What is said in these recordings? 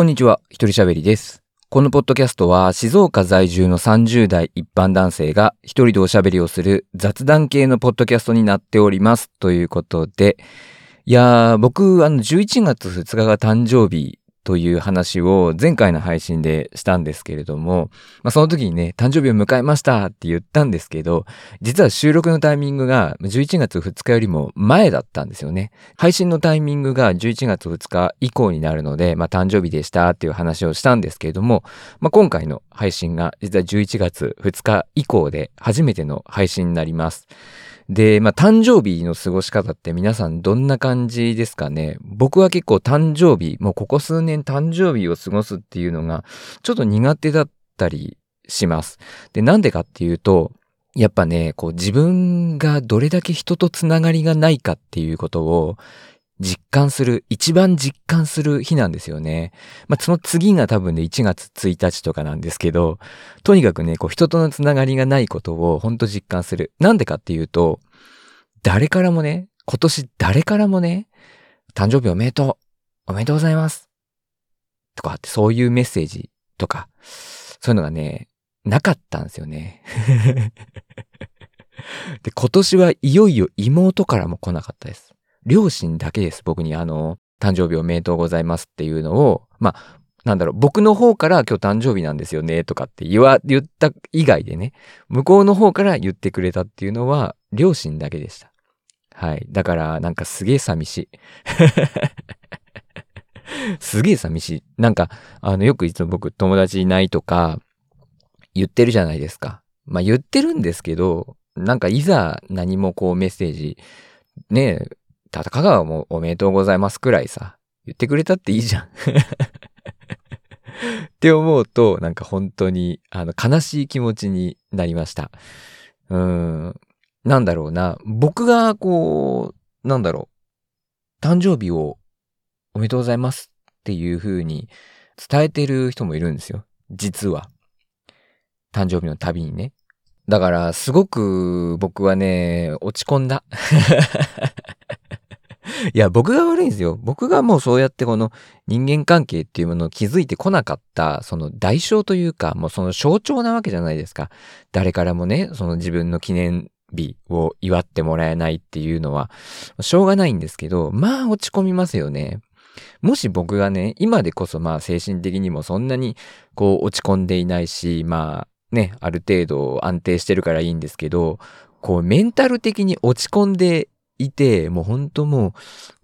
こんにちは、ひとりしゃべりです。このポッドキャストは静岡在住の30代一般男性が一人でおしゃべりをする雑談系のポッドキャストになっております。ということで、いやー、僕、あの、11月2日が誕生日という話を前回の配信でしたんですけれども、まあ、その時にね、誕生日を迎えましたって言ったんですけど、実は収録のタイミングが11月2日よりも前だったんですよね。配信のタイミングが11月2日以降になるので、まあ、誕生日でしたっていう話をしたんですけれども、まあ、今回の配信が実は11月2日以降で初めての配信になります。で、まあ、誕生日の過ごし方って皆さんどんな感じですかね？僕は結構誕生日、もうここ数年誕生日を過ごすっていうのがちょっと苦手だったりします。で、なんでかっていうと、やっぱね、こう自分がどれだけ人とつながりがないかっていうことを実感する、一番実感する日なんですよね。まあ、その次が多分ね、1月1日とかなんですけど、とにかくね、こう人とのつながりがないことを本当実感する。なんでかっていうと、誰からもね、今年誰からもね、誕生日おめでとう、おめでとうございます。とかってそういうメッセージとか、そういうのがね、なかったんですよね。で、今年はいよいよ妹からも来なかったです。両親だけです。僕にあの、誕生日おめでとうございますっていうのを、まあ、なんだろう、僕の方から今日誕生日なんですよねとかって言わ、言った以外でね、向こうの方から言ってくれたっていうのは、両親だけでした。はい。だから、なんかすげえ寂しい。すげえ寂しい。なんか、あの、よくいつも僕友達いないとか言ってるじゃないですか。まあ言ってるんですけど、なんかいざ何もこうメッセージ、ね、たかがもうおめでとうございますくらいさ、言ってくれたっていいじゃん。って思うと、なんか本当に、あの、悲しい気持ちになりました。うん。なんだろうな。僕が、こう、なんだろう。誕生日をおめでとうございますっていう風に伝えてる人もいるんですよ。実は。誕生日のたびにね。だから、すごく僕はね、落ち込んだ。いや、僕が悪いんですよ。僕がもうそうやってこの人間関係っていうものを築いてこなかった、その代償というか、もうその象徴なわけじゃないですか。誰からもね、その自分の記念日を祝ってもらえないっていうのは、しょうがないんですけど、まあ落ち込みますよね。もし僕がね、今でこそまあ精神的にもそんなにこう落ち込んでいないし、まあね、ある程度安定してるからいいんですけど、こうメンタル的に落ち込んでいて、もう本当もう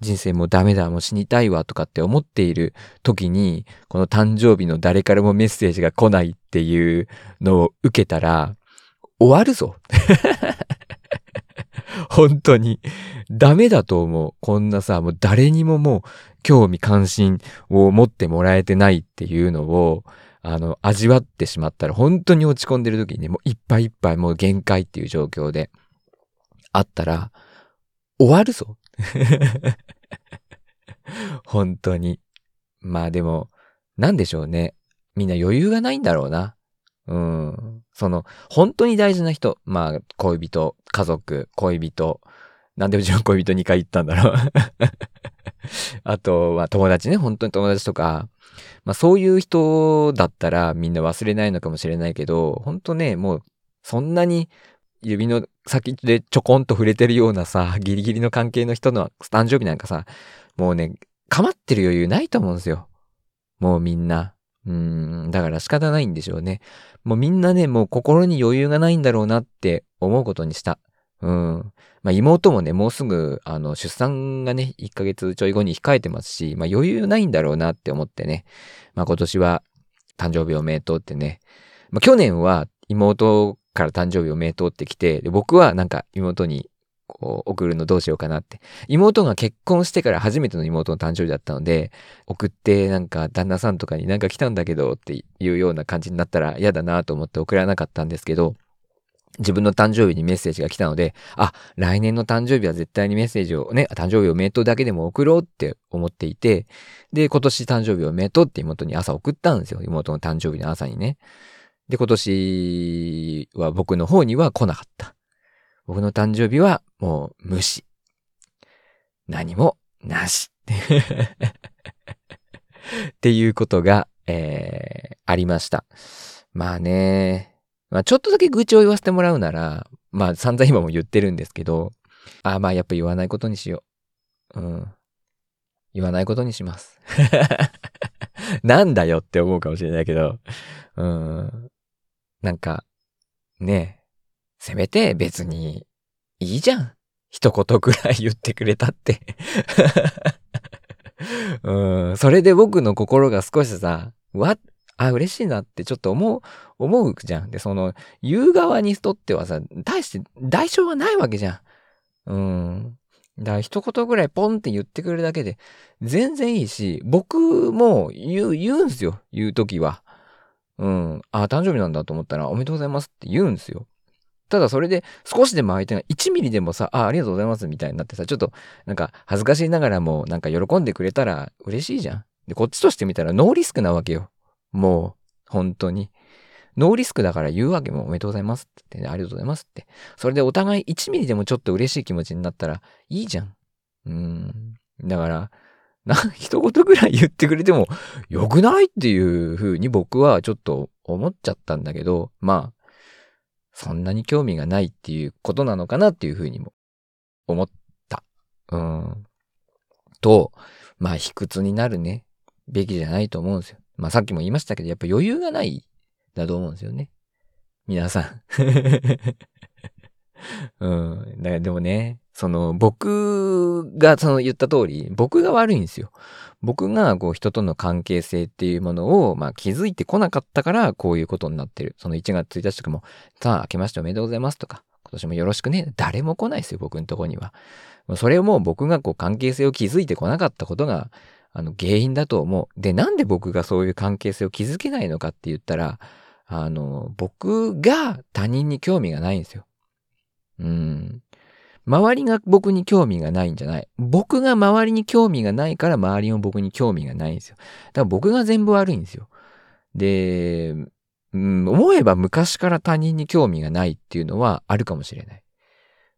人生もうダメだ、もう死にたいわとかって思っている時に、この誕生日の誰からもメッセージが来ないっていうのを受けたら、終わるぞ。本当に。ダメだと思う。こんなさ、もう誰にももう興味関心を持ってもらえてないっていうのを、あの、味わってしまったら本当に落ち込んでる時にね、もういっぱいいっぱいもう限界っていう状況であったら、終わるぞ。本当に。まあでも、なんでしょうね。みんな余裕がないんだろうな。うん。その、本当に大事な人。まあ、恋人、家族、恋人。なんでうちの恋人2回言ったんだろう。あとは友達ね。本当に友達とか。まあそういう人だったらみんな忘れないのかもしれないけど、本当ね、もうそんなに指の先でちょこんと触れてるようなさ、ギリギリの関係の人の誕生日なんかさ、もうね、構ってる余裕ないと思うんですよ。もうみんな。うん、だから仕方ないんでしょうね。もうみんなね、もう心に余裕がないんだろうなって思うことにした。うん。まあ妹もね、もうすぐ、あの、出産がね、1ヶ月ちょい後に控えてますし、まあ余裕ないんだろうなって思ってね。まあ今年は誕生日おめでとうってね。まあ去年は妹から誕生日おめでとうって来て、で僕はなんか妹にこう送るのどうしようかなって。妹が結婚してから初めての妹の誕生日だったので、送ってなんか旦那さんとかになんか来たんだけどっていうような感じになったら嫌だなと思って送らなかったんですけど、自分の誕生日にメッセージが来たので、あ、来年の誕生日は絶対にメッセージをね、誕生日おめでとうだけでも送ろうって思っていて、で、今年誕生日おめでとうって妹に朝送ったんですよ。妹の誕生日の朝にね。で、今年は僕の方には来なかった。僕の誕生日はもう無視。何もなし。っていうことが、えー、ありました。まあね、まあちょっとだけ愚痴を言わせてもらうなら、まあ散々今も言ってるんですけど、あまあやっぱ言わないことにしよう。うん。言わないことにします。なんだよって思うかもしれないけど、うん。なんか、ねえせめて別にいいじゃん。一言くらい言ってくれたって うん。それで僕の心が少しさ、わ、あ、嬉しいなってちょっと思う、思うじゃん。で、その、言う側にとってはさ、大して代償はないわけじゃん。うん。だから一言ぐらいポンって言ってくれるだけで全然いいし、僕も言う、言うんすよ。言うときは。うん。あ、誕生日なんだと思ったらおめでとうございますって言うんですよ。ただそれで少しでも相手が1ミリでもさ、あ、ありがとうございますみたいになってさ、ちょっとなんか恥ずかしいながらもなんか喜んでくれたら嬉しいじゃん。で、こっちとしてみたらノーリスクなわけよ。もう、本当に。ノーリスクだから言うわけもおめでとうございますって、ね、ありがとうございますって。それでお互い1ミリでもちょっと嬉しい気持ちになったらいいじゃん。うん。だから、な、一言ぐらい言ってくれてもよくないっていう風に僕はちょっと思っちゃったんだけど、まあ、そんなに興味がないっていうことなのかなっていう風にも思った。うん。と、まあ、卑屈になるね、べきじゃないと思うんですよ。まあ、さっきも言いましたけど、やっぱ余裕がないだと思うんですよね。皆さん。うん。だからでもね、その僕がその言った通り、僕が悪いんですよ。僕がこう人との関係性っていうものをまあ気づいてこなかったからこういうことになってる。その1月1日とかも、さあ明けましておめでとうございますとか、今年もよろしくね。誰も来ないですよ、僕のとこには。それをもう僕がこう関係性を築いてこなかったことが、あの原因だと思う。で、なんで僕がそういう関係性を築けないのかって言ったら、あの、僕が他人に興味がないんですよ。うん。周りが僕に興味がないんじゃない。僕が周りに興味がないから周りも僕に興味がないんですよ。だから僕が全部悪いんですよ。で、うん、思えば昔から他人に興味がないっていうのはあるかもしれない。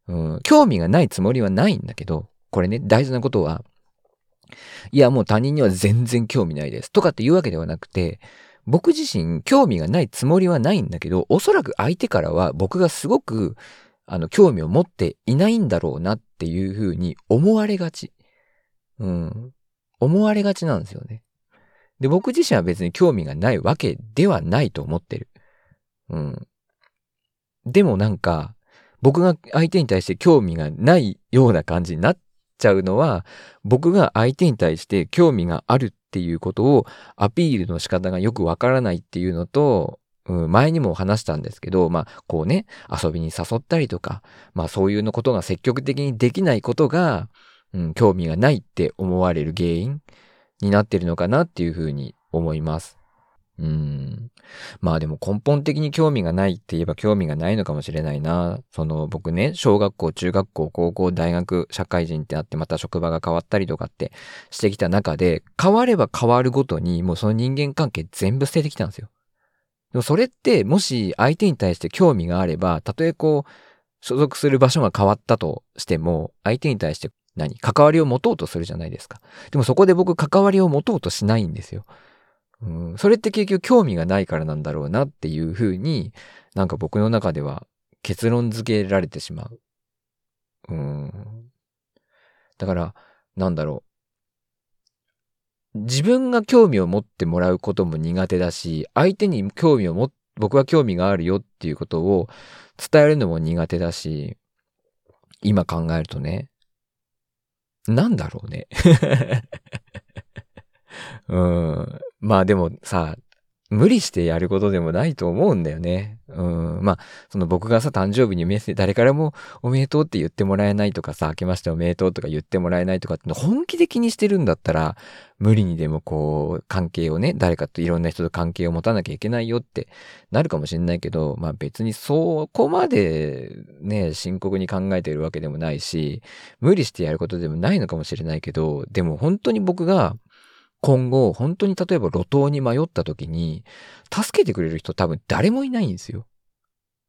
うん、興味がないつもりはないんだけど、これね、大事なことは、いや、もう他人には全然興味ないです。とかっていうわけではなくて、僕自身興味がないつもりはないんだけど、おそらく相手からは僕がすごくあの、興味を持っていないんだろうなっていうふうに思われがち。うん。思われがちなんですよね。で、僕自身は別に興味がないわけではないと思ってる。うん。でもなんか、僕が相手に対して興味がないような感じになっちゃうのは、僕が相手に対して興味があるっていうことをアピールの仕方がよくわからないっていうのと、うん、前にも話したんですけど、まあ、こうね、遊びに誘ったりとか、まあ、そういうのことが積極的にできないことが、うん、興味がないって思われる原因になってるのかなっていうふうに思います。うん。まあでも根本的に興味がないって言えば興味がないのかもしれないな。その僕ね、小学校、中学校、高校、大学、社会人ってあってまた職場が変わったりとかってしてきた中で、変われば変わるごとにもうその人間関係全部捨ててきたんですよ。でもそれってもし相手に対して興味があれば、たとえこう、所属する場所が変わったとしても、相手に対して何？関わりを持とうとするじゃないですか。でもそこで僕関わりを持とうとしないんですよ。うん、それって結局興味がないからなんだろうなっていうふうに、なんか僕の中では結論付けられてしまう。うん。だから、なんだろう。自分が興味を持ってもらうことも苦手だし、相手に興味を持、僕は興味があるよっていうことを伝えるのも苦手だし、今考えるとね、なんだろうね。うん。まあでもさ、無理してやることでもないと思うんだよね。うん。まあ、その僕がさ、誕生日にメッセージ、誰からもおめでとうって言ってもらえないとかさ、明けましておめでとうとか言ってもらえないとかって本気で気にしてるんだったら、無理にでもこう、関係をね、誰かといろんな人と関係を持たなきゃいけないよってなるかもしれないけど、まあ別にそこまでね、深刻に考えてるわけでもないし、無理してやることでもないのかもしれないけど、でも本当に僕が、今後、本当に例えば路頭に迷った時に、助けてくれる人多分誰もいないんですよ。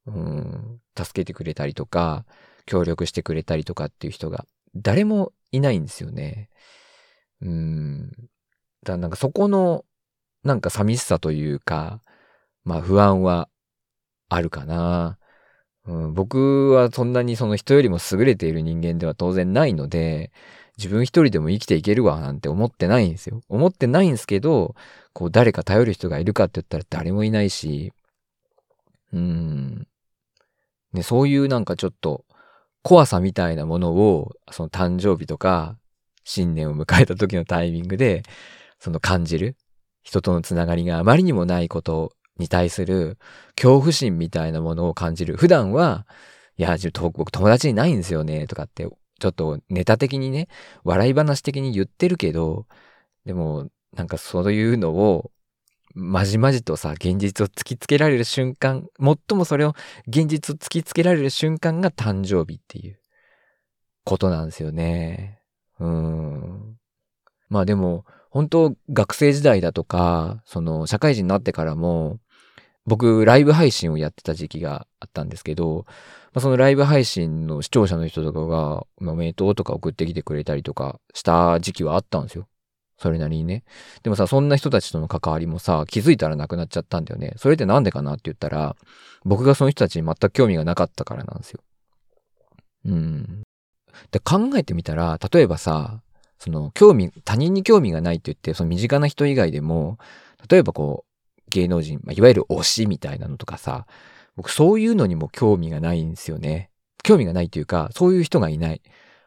うん、助けてくれたりとか、協力してくれたりとかっていう人が誰もいないんですよね。うん。だなんかそこの、なんか寂しさというか、まあ不安はあるかな。うん、僕はそんなにその人よりも優れている人間では当然ないので、自分一人でも生きていけるわなんて思ってないんですよ。思ってないんですけど、こう誰か頼る人がいるかって言ったら誰もいないし、うん。ね、そういうなんかちょっと怖さみたいなものを、その誕生日とか、新年を迎えた時のタイミングで、その感じる。人とのつながりがあまりにもないことに対する恐怖心みたいなものを感じる。普段は、いや、僕友達にないんですよね、とかって、ちょっとネタ的にね、笑い話的に言ってるけど、でも、なんかそういうのを、まじまじとさ、現実を突きつけられる瞬間、最もそれを現実を突きつけられる瞬間が誕生日っていうことなんですよね。うん。まあでも、本当学生時代だとか、その社会人になってからも、僕、ライブ配信をやってた時期があったんですけど、まあ、そのライブ配信の視聴者の人とかが、おめでとうとか送ってきてくれたりとかした時期はあったんですよ。それなりにね。でもさ、そんな人たちとの関わりもさ、気づいたらなくなっちゃったんだよね。それってなんでかなって言ったら、僕がその人たちに全く興味がなかったからなんですよ。うん。で、考えてみたら、例えばさ、その、興味、他人に興味がないって言って、その身近な人以外でも、例えばこう、芸能人、まあ、いわゆる推しみたいなのとかさ、僕そういうのにも興味がないんですよね。興味がないというか、そういう人がいない。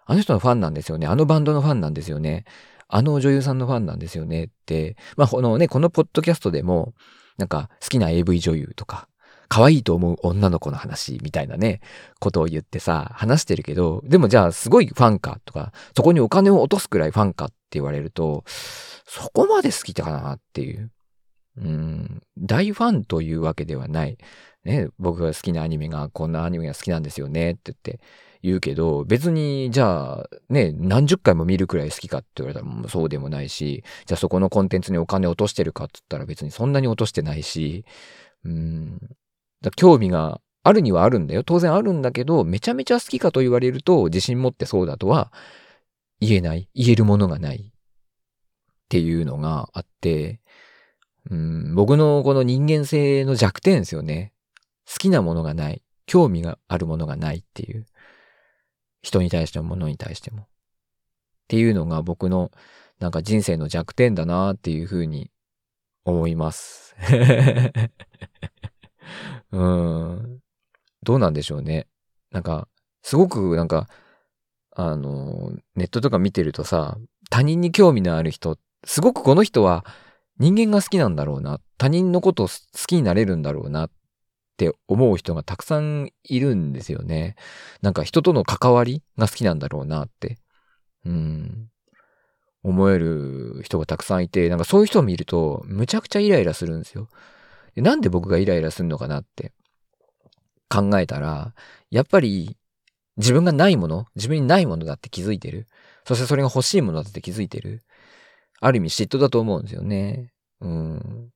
あの人のファンなんですよね。あのバンドのファンなんですよね。あの女優さんのファンなんですよねって、まあ、このね、このポッドキャストでも、なんか好きな AV 女優とか、可愛いと思う女の子の話みたいなね、ことを言ってさ、話してるけど、でもじゃあすごいファンかとか、そこにお金を落とすくらいファンかって言われると、そこまで好きかなっていう。うん、大ファンというわけではない。ね、僕が好きなアニメがこんなアニメが好きなんですよねって言って、言うけど、別に、じゃあ、ね、何十回も見るくらい好きかって言われたらもうそうでもないし、じゃあそこのコンテンツにお金落としてるかって言ったら別にそんなに落としてないし、うん、だ興味があるにはあるんだよ。当然あるんだけど、めちゃめちゃ好きかと言われると、自信持ってそうだとは言えない。言えるものがない。っていうのがあって、うん、僕のこの人間性の弱点ですよね。好きなものがない。興味があるものがないっていう。人に対しても物に対しても。っていうのが僕のなんか人生の弱点だなっていうふうに思います。うん。どうなんでしょうね。なんか、すごくなんか、あの、ネットとか見てるとさ、他人に興味のある人、すごくこの人は人間が好きなんだろうな。他人のことを好きになれるんだろうなって思う人がたくさんいるんですよね。なんか人との関わりが好きなんだろうなって。うん。思える人がたくさんいて、なんかそういう人を見ると、むちゃくちゃイライラするんですよ。なんで僕がイライラするのかなって考えたら、やっぱり自分がないもの、自分にないものだって気づいてる。そしてそれが欲しいものだって気づいてる。ある意味嫉妬だと思うんですよね。うん。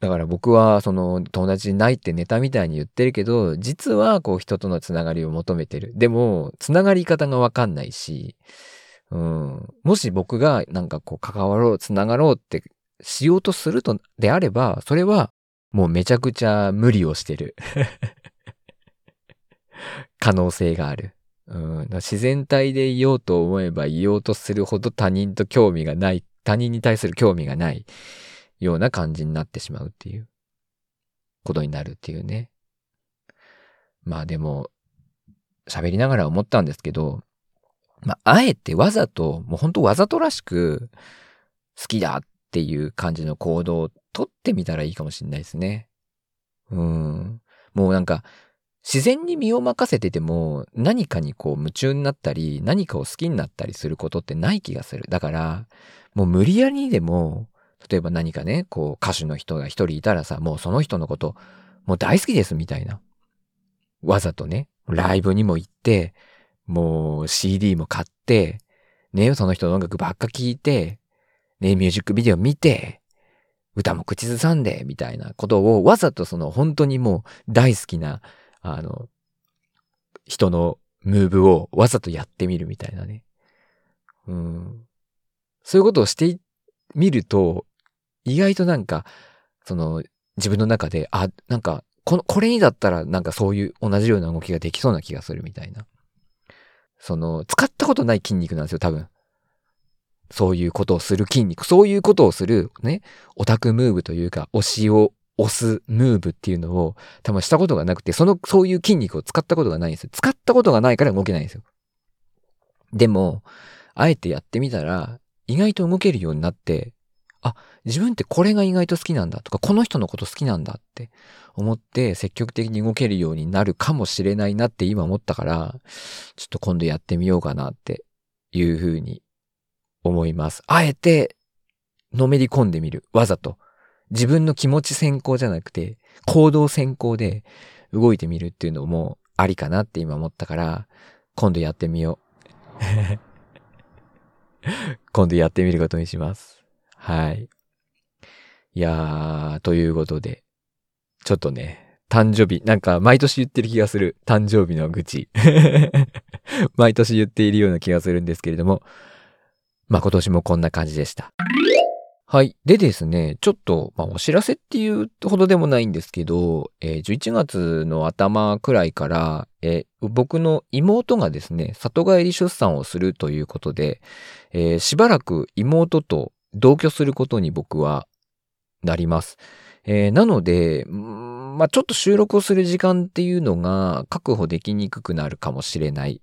だから僕はその友達ないってネタみたいに言ってるけど、実はこう人とのつながりを求めてる。でも、つながり方がわかんないし、うん、もし僕がなんかこう関わろう、つながろうってしようとするとであれば、それはもうめちゃくちゃ無理をしてる。可能性がある。うん、自然体でいようと思えばいようとするほど他人と興味がない、他人に対する興味がない。ような感じになってしまうっていうことになるっていうね。まあでも、喋りながら思ったんですけど、まあ、あえてわざと、もうほんとわざとらしく、好きだっていう感じの行動をとってみたらいいかもしれないですね。うん。もうなんか、自然に身を任せてても、何かにこう夢中になったり、何かを好きになったりすることってない気がする。だから、もう無理やりにでも、例えば何かね、こう歌手の人が一人いたらさ、もうその人のこと、もう大好きですみたいな。わざとね、ライブにも行って、もう CD も買って、ね、その人の音楽ばっか聴いて、ね、ミュージックビデオ見て、歌も口ずさんで、みたいなことをわざとその本当にもう大好きな、あの、人のムーブをわざとやってみるみたいなね。うん。そういうことをして見ると、意外となんか、その、自分の中で、あ、なんか、この、これにだったら、なんかそういう同じような動きができそうな気がするみたいな。その、使ったことない筋肉なんですよ、多分。そういうことをする筋肉、そういうことをする、ね、オタクムーブというか、推しを押すムーブっていうのを多分したことがなくて、その、そういう筋肉を使ったことがないんですよ。使ったことがないから動けないんですよ。でも、あえてやってみたら、意外と動けるようになって、あ、自分ってこれが意外と好きなんだとか、この人のこと好きなんだって思って積極的に動けるようになるかもしれないなって今思ったから、ちょっと今度やってみようかなっていうふうに思います。あえて、のめり込んでみる。わざと。自分の気持ち先行じゃなくて、行動先行で動いてみるっていうのもありかなって今思ったから、今度やってみよう。今度やってみることにします。はい。いやー、ということで、ちょっとね、誕生日、なんか毎年言ってる気がする。誕生日の愚痴。毎年言っているような気がするんですけれども、まあ今年もこんな感じでした。はい。でですね、ちょっと、まあ、お知らせっていうほどでもないんですけど、えー、11月の頭くらいから、えー、僕の妹がですね、里帰り出産をするということで、えー、しばらく妹と同居することに僕はなります。えーなので、まあ、ちょっと収録をする時間っていうのが確保できにくくなるかもしれない。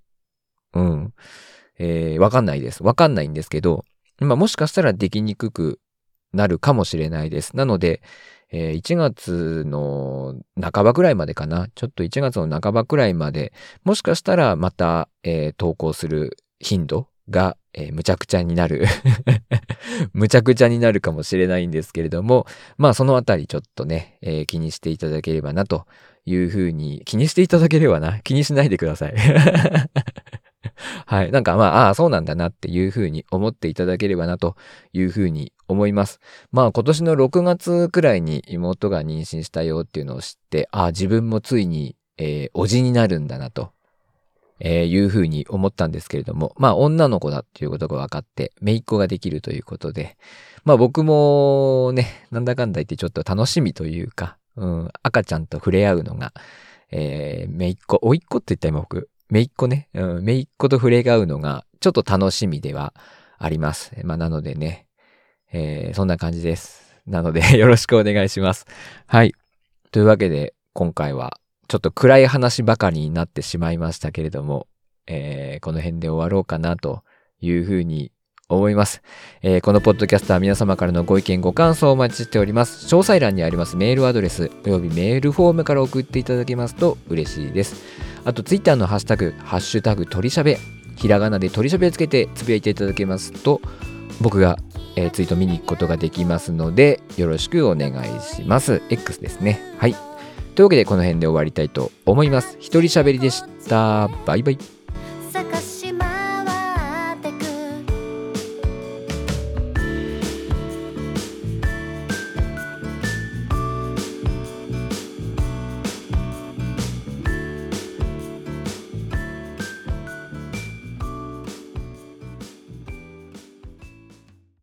うん。えーわかんないです。わかんないんですけど、まあ、もしかしたらできにくくなるかもしれないです。なので、えー、1月の半ばくらいまでかな。ちょっと1月の半ばくらいまで、もしかしたらまた、えー、投稿する頻度が、えー、むちゃくちゃになる むちゃくちゃになるかもしれないんですけれども、まあそのあたりちょっとね、えー、気にしていただければなというふうに、気にしていただければな。気にしないでください はい。なんかまあ、ああ、そうなんだなっていうふうに思っていただければなというふうに思います。まあ今年の6月くらいに妹が妊娠したよっていうのを知って、ああ、自分もついに、えー、おじになるんだなと。えー、いうふうに思ったんですけれども、まあ女の子だっていうことが分かって、姪っ子ができるということで、まあ僕もね、なんだかんだ言ってちょっと楽しみというか、うん、赤ちゃんと触れ合うのが、えー、姪っ子、甥っ子って言った今僕、姪っ子ね、うん、姪っ子と触れ合うのがちょっと楽しみではあります。まあ、なのでね、えー、そんな感じです。なので よろしくお願いします。はい。というわけで、今回はちょっと暗い話ばかりになってしまいましたけれども、えー、この辺で終わろうかなというふうに思います、えー、このポッドキャストは皆様からのご意見ご感想をお待ちしております。詳細欄にありますメールアドレスおよびメールフォームから送っていただけますと嬉しいです。あと、ツイッターのハッシュタグ、ハッシュタグ、鳥しゃべ、ひらがなで鳥しゃべをつけてつぶやいていただけますと、僕が、えー、ツイート見に行くことができますので、よろしくお願いします。X ですね。はい。というわけで、この辺で終わりたいと思います。一人喋りでした。バイバイ。